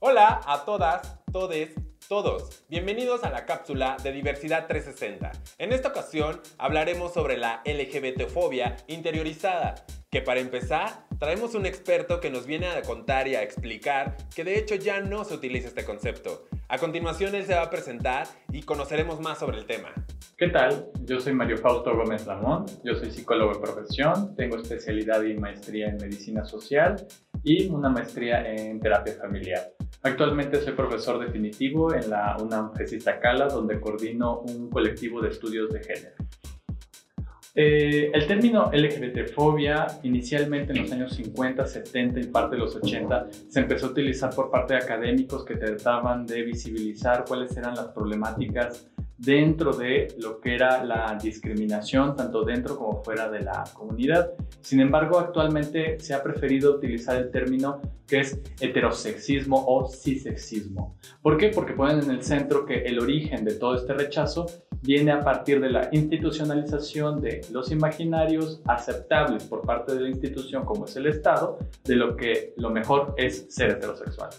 Hola a todas, todes, todos. Bienvenidos a la cápsula de Diversidad 360. En esta ocasión hablaremos sobre la LGBTfobia interiorizada, que para empezar traemos un experto que nos viene a contar y a explicar que de hecho ya no se utiliza este concepto. A continuación él se va a presentar y conoceremos más sobre el tema. ¿Qué tal? Yo soy Mario Fausto Gómez Ramón, yo soy psicólogo de profesión, tengo especialidad y maestría en medicina social y una maestría en terapia familiar. Actualmente soy profesor definitivo en la UNAM Cala, donde coordino un colectivo de estudios de género. Eh, el término LGBTfobia, inicialmente en los años 50, 70 y parte de los 80, se empezó a utilizar por parte de académicos que trataban de visibilizar cuáles eran las problemáticas dentro de lo que era la discriminación, tanto dentro como fuera de la comunidad. Sin embargo, actualmente se ha preferido utilizar el término que es heterosexismo o cisexismo. ¿Por qué? Porque ponen en el centro que el origen de todo este rechazo viene a partir de la institucionalización de los imaginarios aceptables por parte de la institución como es el Estado, de lo que lo mejor es ser heterosexual.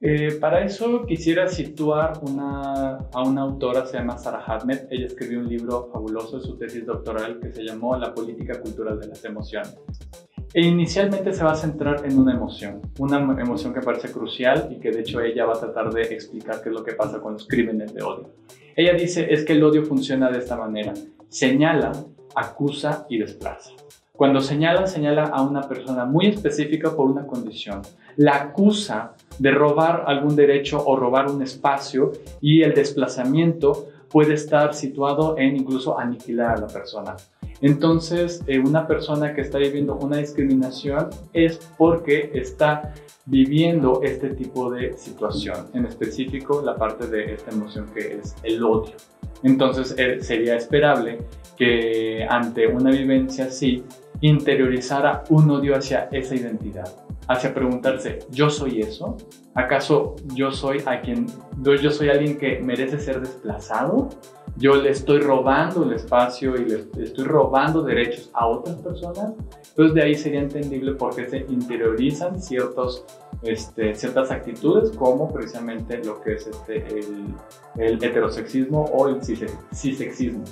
Eh, para eso quisiera situar a una autora, se llama Sarah Hadmed. Ella escribió un libro fabuloso de su tesis doctoral que se llamó La política cultural de las emociones. E inicialmente se va a centrar en una emoción, una emoción que parece crucial y que de hecho ella va a tratar de explicar qué es lo que pasa con los crímenes de odio. Ella dice es que el odio funciona de esta manera, señala, acusa y desplaza. Cuando señala, señala a una persona muy específica por una condición. La acusa de robar algún derecho o robar un espacio y el desplazamiento puede estar situado en incluso aniquilar a la persona. Entonces, eh, una persona que está viviendo una discriminación es porque está viviendo este tipo de situación, en específico la parte de esta emoción que es el odio. Entonces, eh, sería esperable que ante una vivencia así, interiorizara un odio hacia esa identidad hacia preguntarse, ¿yo soy eso? ¿Acaso yo soy a quien, yo, soy alguien que merece ser desplazado? ¿Yo le estoy robando el espacio y le estoy robando derechos a otras personas? Entonces de ahí sería entendible por qué se interiorizan este, ciertas actitudes como precisamente lo que es este, el, el heterosexismo o el cisexismo.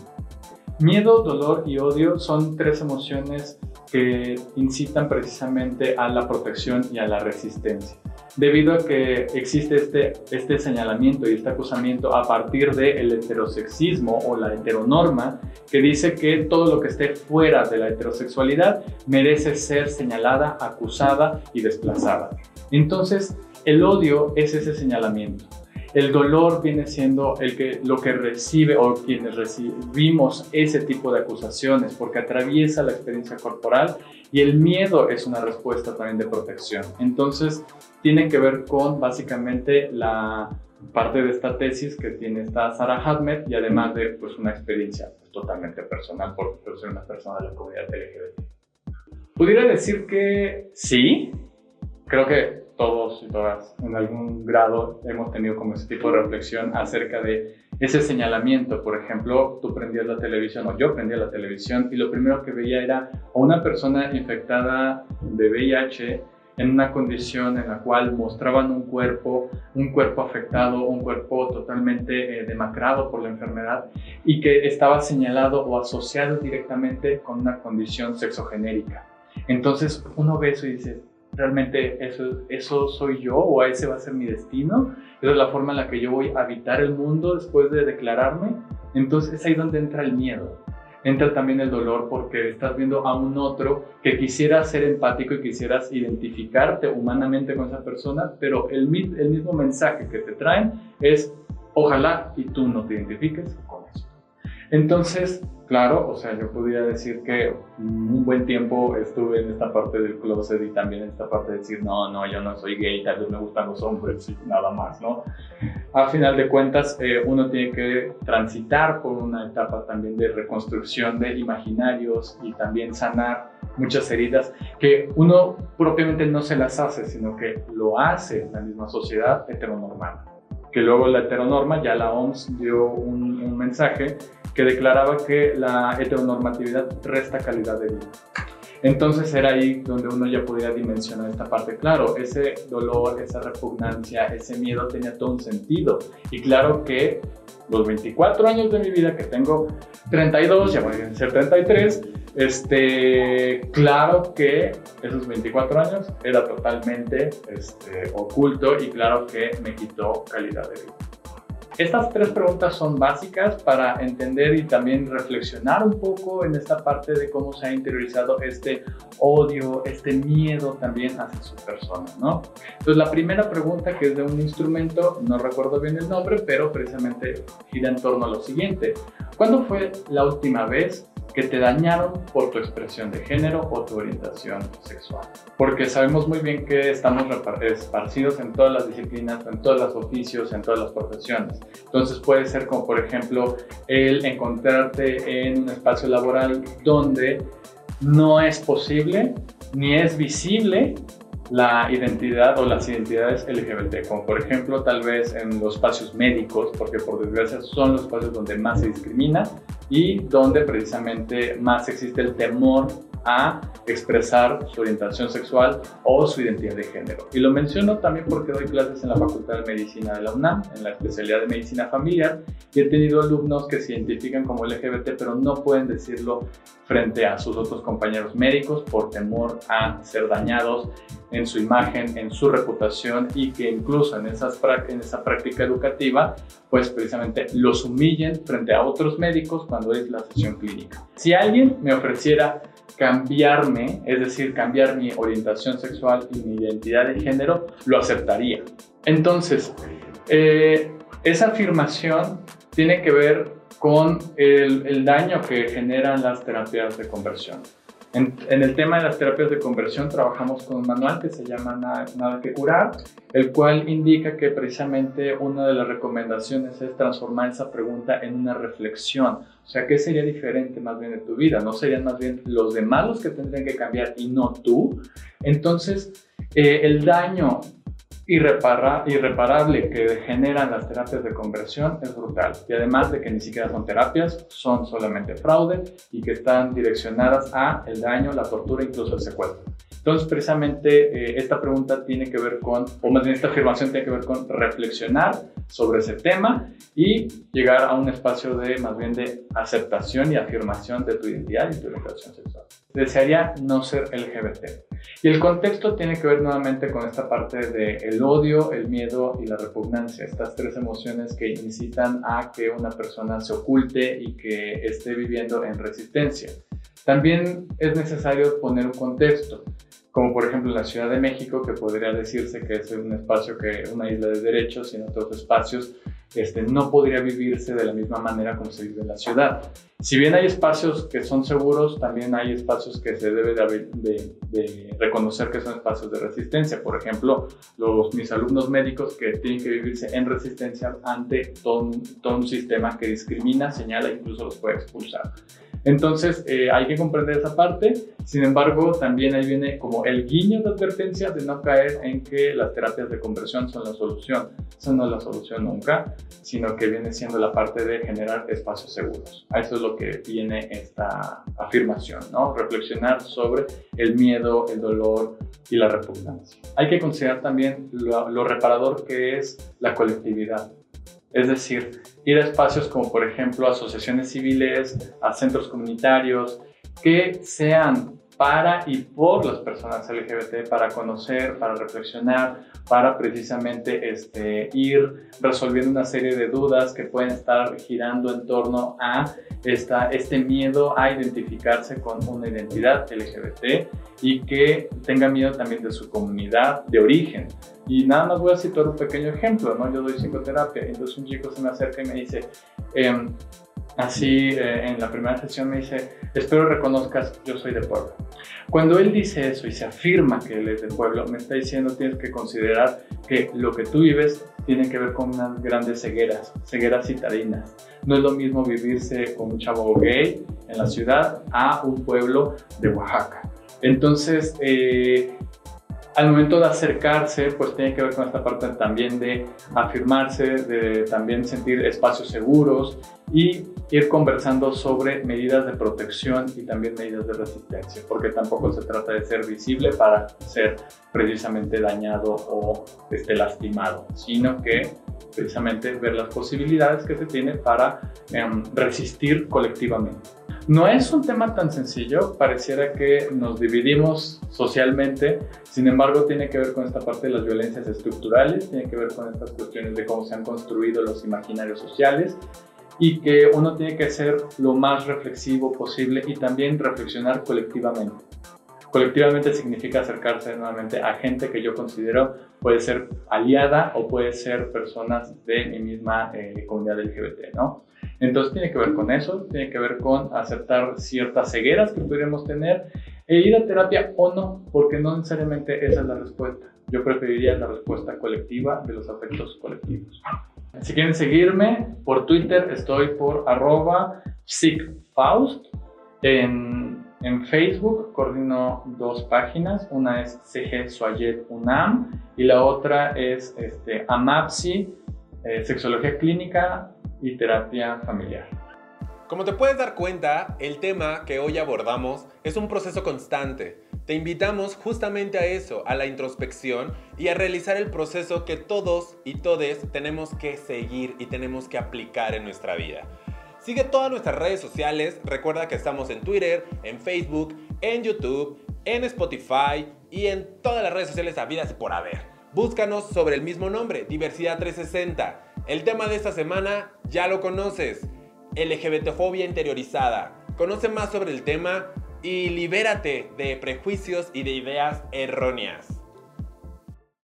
Miedo, dolor y odio son tres emociones que incitan precisamente a la protección y a la resistencia. Debido a que existe este, este señalamiento y este acusamiento a partir del heterosexismo o la heteronorma, que dice que todo lo que esté fuera de la heterosexualidad merece ser señalada, acusada y desplazada. Entonces, el odio es ese señalamiento. El dolor viene siendo el que, lo que recibe o quienes recibimos ese tipo de acusaciones porque atraviesa la experiencia corporal y el miedo es una respuesta también de protección. Entonces, tiene que ver con básicamente la parte de esta tesis que tiene esta Sarah Hadmed y además de pues, una experiencia pues, totalmente personal porque soy una persona de la comunidad LGBT. Pudiera decir que sí, creo que todos y todas en algún grado hemos tenido como ese tipo de reflexión acerca de ese señalamiento. Por ejemplo, tú prendías la televisión o yo prendía la televisión y lo primero que veía era a una persona infectada de VIH en una condición en la cual mostraban un cuerpo, un cuerpo afectado, un cuerpo totalmente eh, demacrado por la enfermedad y que estaba señalado o asociado directamente con una condición sexogenérica. Entonces uno ve eso y dice, realmente eso, eso soy yo o ese va a ser mi destino, esa es la forma en la que yo voy a habitar el mundo después de declararme. Entonces es ahí donde entra el miedo, entra también el dolor porque estás viendo a un otro que quisiera ser empático y quisieras identificarte humanamente con esa persona, pero el, el mismo mensaje que te traen es ojalá y tú no te identifiques con. Entonces, claro, o sea, yo podría decir que un buen tiempo estuve en esta parte del closet y también en esta parte de decir, no, no, yo no soy gay, tal vez me gustan los hombres y nada más, ¿no? A final de cuentas, eh, uno tiene que transitar por una etapa también de reconstrucción de imaginarios y también sanar muchas heridas que uno propiamente no se las hace, sino que lo hace la misma sociedad heteronormada. Que luego la heteronorma, ya la OMS dio un, mensaje que declaraba que la heteronormatividad resta calidad de vida. Entonces era ahí donde uno ya podía dimensionar esta parte. Claro, ese dolor, esa repugnancia, ese miedo tenía todo un sentido. Y claro que los 24 años de mi vida, que tengo 32, ya voy a ser 33, este, claro que esos 24 años era totalmente este, oculto y claro que me quitó calidad de vida. Estas tres preguntas son básicas para entender y también reflexionar un poco en esta parte de cómo se ha interiorizado este odio, este miedo también hacia su persona, ¿no? Entonces la primera pregunta que es de un instrumento, no recuerdo bien el nombre, pero precisamente gira en torno a lo siguiente. ¿Cuándo fue la última vez que te dañaron por tu expresión de género o tu orientación sexual. Porque sabemos muy bien que estamos esparcidos en todas las disciplinas, en todos los oficios, en todas las profesiones. Entonces puede ser como por ejemplo el encontrarte en un espacio laboral donde no es posible ni es visible la identidad o las identidades LGBT, como por ejemplo tal vez en los espacios médicos, porque por desgracia son los espacios donde más se discrimina y donde precisamente más existe el temor a expresar su orientación sexual o su identidad de género. Y lo menciono también porque doy clases en la Facultad de Medicina de la UNAM, en la especialidad de Medicina Familiar, y he tenido alumnos que se identifican como LGBT, pero no pueden decirlo frente a sus otros compañeros médicos por temor a ser dañados en su imagen, en su reputación y que incluso en, esas, en esa práctica educativa, pues precisamente los humillen frente a otros médicos cuando es la sesión clínica. Si alguien me ofreciera cambiarme, es decir, cambiar mi orientación sexual y mi identidad de género, lo aceptaría. Entonces, eh, esa afirmación tiene que ver con el, el daño que generan las terapias de conversión. En, el tema de las terapias de conversión trabajamos con un manual que se llama Nada, que curar, el cual indica que precisamente una de las recomendaciones es transformar esa pregunta en una reflexión. O sea, ¿qué sería diferente más bien de tu vida? ¿No serían más bien los demás los que tendrían que cambiar y no tú? Entonces, eh, el daño irreparable que generan las terapias de conversión es brutal. Y además de que ni siquiera son terapias, son solamente fraude y que están direccionadas a el daño, la tortura, incluso el secuestro. Entonces, precisamente eh, esta pregunta tiene que ver con, o más bien esta afirmación tiene que ver con reflexionar sobre ese tema y llegar a un espacio de más bien de aceptación y afirmación de tu identidad y tu orientación sexual. Desearía no ser LGBT. Y el contexto tiene que ver nuevamente con esta parte de el odio, el miedo y la repugnancia, estas tres emociones que incitan a que una persona se oculte y que esté viviendo en resistencia. También es necesario poner un contexto como por ejemplo la Ciudad de México, que podría decirse que es un espacio que una isla de derechos y en otros espacios este, no podría vivirse de la misma manera como se vive en la ciudad. Si bien hay espacios que son seguros, también hay espacios que se debe de, reconocer que son espacios de resistencia. Por ejemplo, los, mis alumnos médicos que tienen que vivirse en resistencia ante todo un sistema que discrimina, señala e incluso los puede expulsar. Entonces eh, hay que comprender esa parte, sin embargo también ahí viene como el guiño de advertencia de no caer en que las terapias de conversión son la solución. Esa no es la solución nunca, sino que viene siendo la parte de generar espacios seguros. A eso es lo que viene esta afirmación, ¿no? Reflexionar sobre el miedo, el dolor y la repugnancia. Hay que considerar también lo reparador que es la colectividad. Es decir, ir a espacios como por ejemplo asociaciones civiles, a centros comunitarios, que sean para y por las personas LGBT, para conocer, para reflexionar, para precisamente este, ir resolviendo una serie de dudas que pueden estar girando en torno a esta, este miedo a identificarse con una identidad LGBT y que tenga miedo también de su comunidad de origen. Y nada más voy a citar un pequeño ejemplo, ¿no? Yo doy psicoterapia, entonces un chico se me acerca y me dice, eh, Así eh, en la primera sesión me dice, espero reconozcas, yo soy de pueblo. Cuando él dice eso y se afirma que él es de pueblo, me está diciendo tienes que considerar que lo que tú vives tiene que ver con unas grandes cegueras, cegueras citadinas. No es lo mismo vivirse con un chavo gay en la ciudad a un pueblo de Oaxaca. Entonces, eh, al momento de acercarse, pues tiene que ver con esta parte también de afirmarse, de también sentir espacios seguros y ir conversando sobre medidas de protección y también medidas de resistencia, porque tampoco se trata de ser visible para ser precisamente dañado o este, lastimado, sino que precisamente ver las posibilidades que se tiene para em, resistir colectivamente. No es un tema tan sencillo, pareciera que nos dividimos socialmente, sin embargo tiene que ver con esta parte de las violencias estructurales, tiene que ver con estas cuestiones de cómo se han construido los imaginarios sociales y que uno tiene que ser lo más reflexivo posible y también reflexionar colectivamente. Colectivamente significa acercarse nuevamente a gente que yo considero puede ser aliada o puede ser personas de mi misma eh, comunidad LGBT, ¿no? Entonces tiene que ver con eso, tiene que ver con aceptar ciertas cegueras que podríamos tener e ir a terapia o no, porque no necesariamente esa es la respuesta. Yo preferiría la respuesta colectiva de los afectos colectivos. Si quieren seguirme, por Twitter estoy por arroba psicfaust. En, en, Facebook coordino dos páginas, una es CG Suayet UNAM y la otra es este, AMAPSI, eh, Sexología Clínica y terapia familiar. Como te puedes dar cuenta, el tema que hoy abordamos es un proceso constante. Te invitamos justamente a eso, a la introspección y a realizar el proceso que todos y todes tenemos que seguir y tenemos que aplicar en nuestra vida. Sigue todas nuestras redes sociales, recuerda que estamos en Twitter, en Facebook, en YouTube, en Spotify y en todas las redes sociales habidas por haber. Búscanos sobre el mismo nombre, Diversidad 360. El tema de esta semana ya lo conoces, LGBTfobia interiorizada. Conoce más sobre el tema y libérate de prejuicios y de ideas erróneas.